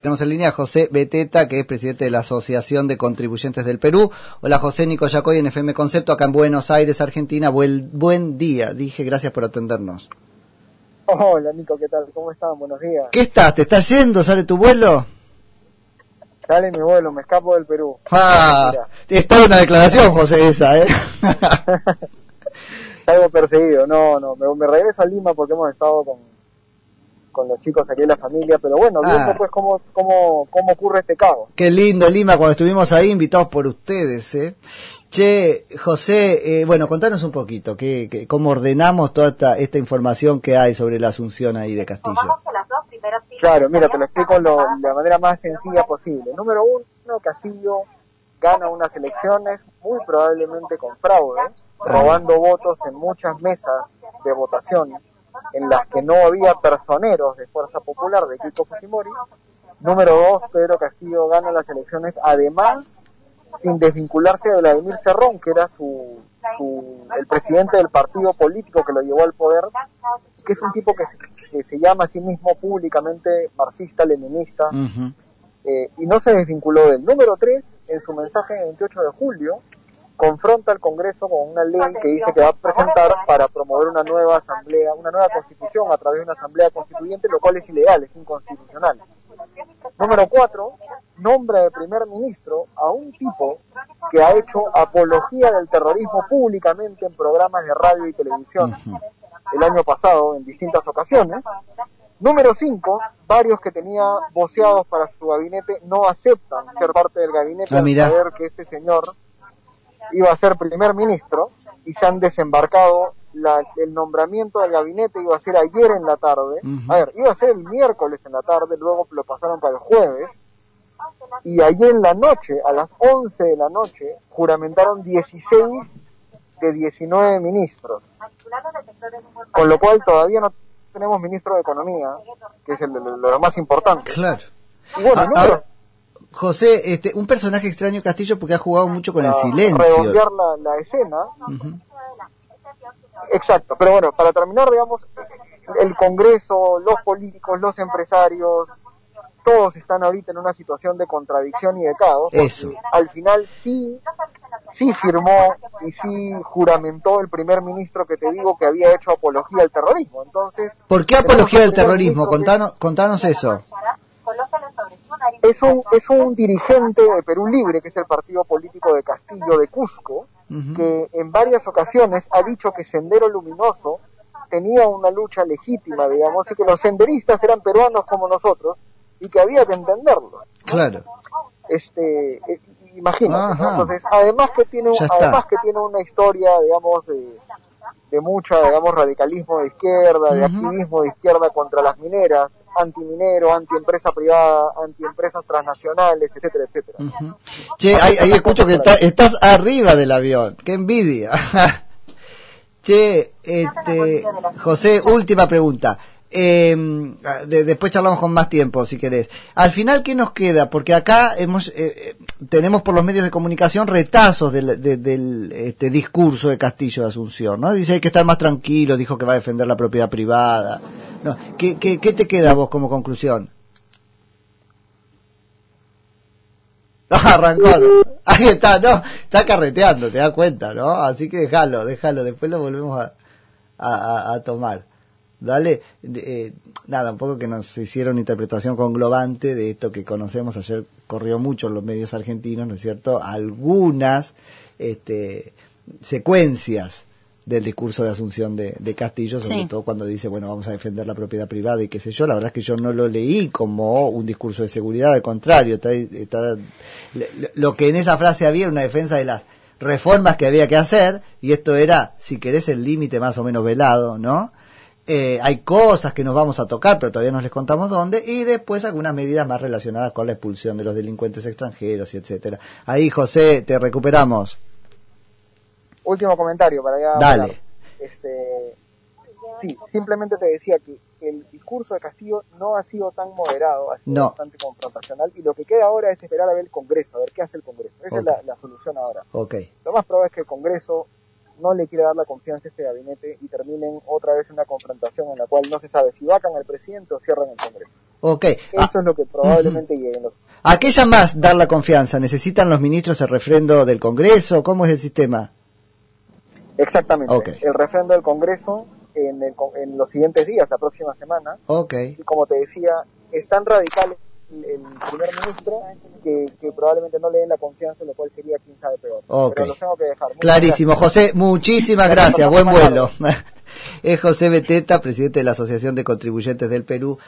Tenemos en línea a José Beteta, que es presidente de la Asociación de Contribuyentes del Perú. Hola José Nico Yacoy en FM Concepto, acá en Buenos Aires, Argentina. Buen, buen día, dije, gracias por atendernos. Hola Nico, ¿qué tal? ¿Cómo están? Buenos días. ¿Qué estás? ¿Te estás yendo? ¿Sale tu vuelo? Sale mi vuelo, me escapo del Perú. Ah, es toda una declaración, José, esa, ¿eh? Salgo perseguido, no, no, me, me regreso a Lima porque hemos estado con, con los chicos aquí en la familia, pero bueno, viendo Ah. pues cómo, cómo, cómo ocurre este caos. Qué lindo Lima cuando estuvimos ahí, invitados por ustedes, ¿eh? Che, José, eh, bueno, contanos un poquito, que, que- cómo ordenamos toda esta, esta información que hay sobre la asunción ahí de Castillo. Claro, mira, te lo explico lo- de la manera más sencilla posible. Número uno, Castillo gana unas elecciones muy probablemente con fraude, robando votos en muchas mesas de votación en las que no había personeros de Fuerza Popular de Kiko Fujimori. Número dos, Pedro Castillo gana las elecciones además sin desvincularse de Vladimir Cerrón, que era su, su- el presidente del partido político que lo llevó al poder, que es un tipo que se, que se llama a sí mismo públicamente marxista-leninista, eh, y no se desvinculó del número 3, en su mensaje del 28 de julio, confronta al Congreso con una ley que dice que va a presentar para promover una nueva asamblea, una nueva constitución a través de una asamblea constituyente, lo cual es ilegal, es inconstitucional. Número 4, nombra de primer ministro a un tipo que ha hecho apología del terrorismo públicamente en programas de radio y televisión el año pasado en distintas ocasiones. Número 5, varios que tenía voceados para su gabinete no aceptan ser parte del gabinete Ah, al saber que este señor iba a ser primer ministro y se han desembarcado. La- el nombramiento del gabinete iba a ser ayer en la tarde. A ver, iba a ser el miércoles en la tarde, luego lo pasaron para el jueves. Y ayer en la noche, a las 11 de la noche, juramentaron 16 de 19 ministros. Con lo cual todavía no tenemos ministro de Economía, que es el, lo, lo más importante. Claro. Y bueno, Ah, José, este, un personaje extraño Castillo porque ha jugado mucho con el silencio. redondear la, la escena. Exacto, pero bueno, para terminar, digamos, el Congreso, los políticos, los empresarios, todos están ahorita en una situación de contradicción y de caos. Eso. Al final sí, sí firmó y sí juramentó el primer ministro que te digo que había hecho apología al terrorismo. Entonces, ¿Por qué apología primer terrorismo? Contanos, contanos eso. Es un, es un dirigente de Perú Libre, que es el partido político de Castillo de Cusco, que en varias ocasiones ha dicho que Sendero Luminoso tenía una lucha legítima, digamos, y que los senderistas eran peruanos como nosotros y que había que entenderlo. Claro. Este, eh, imagínate. Entonces, además que tiene, además que tiene una historia, digamos, de, de mucha, digamos, radicalismo de izquierda, de activismo de izquierda contra las mineras, antiminero, antiempresa privada, antiempresas transnacionales, etcétera, etcétera. Che, ahí, ahí escucho que está- estás arriba del avión. ¡Qué envidia! che, este, José, última pregunta. Eh, de- después charlamos con más tiempo, si querés. Al final, ¿qué nos queda? Porque acá hemos, eh, eh, tenemos por los medios de comunicación retazos del, de- del este, discurso de Castillo de Asunción, ¿no? Dice hay que estar más tranquilo, dijo que va a defender la propiedad privada. No, ¿qué, qué, qué te queda a vos como conclusión? Ah, arrancó. Ahí está, no, está carreteando, te das cuenta, ¿no? Así que déjalo, déjalo, después lo volvemos a, a, a- tomar. Dale, eh, nada, un poco que nos hicieron interpretación conglobante de esto que conocemos. Ayer corrió mucho en los medios argentinos, ¿no es cierto? Algunas este, secuencias del discurso de Asunción de, de Castillo, sobre Sí. todo cuando dice, bueno, vamos a defender la propiedad privada y qué sé yo. La verdad es que yo no lo leí como un discurso de seguridad, al contrario, está, está- lo que en esa frase había era una defensa de las reformas que había que hacer, y esto era, si querés, el límite más o menos velado, ¿no? Eh, hay cosas que nos vamos a tocar, pero todavía no les contamos dónde, y después algunas medidas más relacionadas con la expulsión de los delincuentes extranjeros y etcétera. Ahí, José, te recuperamos. Último comentario para ya. Dale. hablar. Este, sí, simplemente te decía que el discurso de Castillo no ha sido tan moderado, ha sido No. bastante confrontacional y lo que queda ahora es esperar a ver el Congreso, a ver qué hace el Congreso. Esa es la, la solución ahora. Ok. Lo más probable es que el Congreso no le quiera dar la confianza a este gabinete y terminen otra vez una confrontación en la cual no se sabe si vacan al presidente o cierran el Congreso. Ok. Eso Ah, es lo que probablemente lleguen los ¿A qué llamas dar la confianza? ¿Necesitan los ministros el refrendo del Congreso? ¿Cómo es el sistema? Exactamente. El refrendo del Congreso en, el en los siguientes días, la próxima semana. Ok. Y como te decía, es tan radical el, el primer ministro que, que probablemente no le den la confianza, lo cual sería quién sabe peor. Ok. Pero los tengo que dejar. Muchas Clarísimo. gracias. José, muchísimas gracias. Buen vuelo. Es José Beteta, presidente de la Asociación de Contribuyentes del Perú.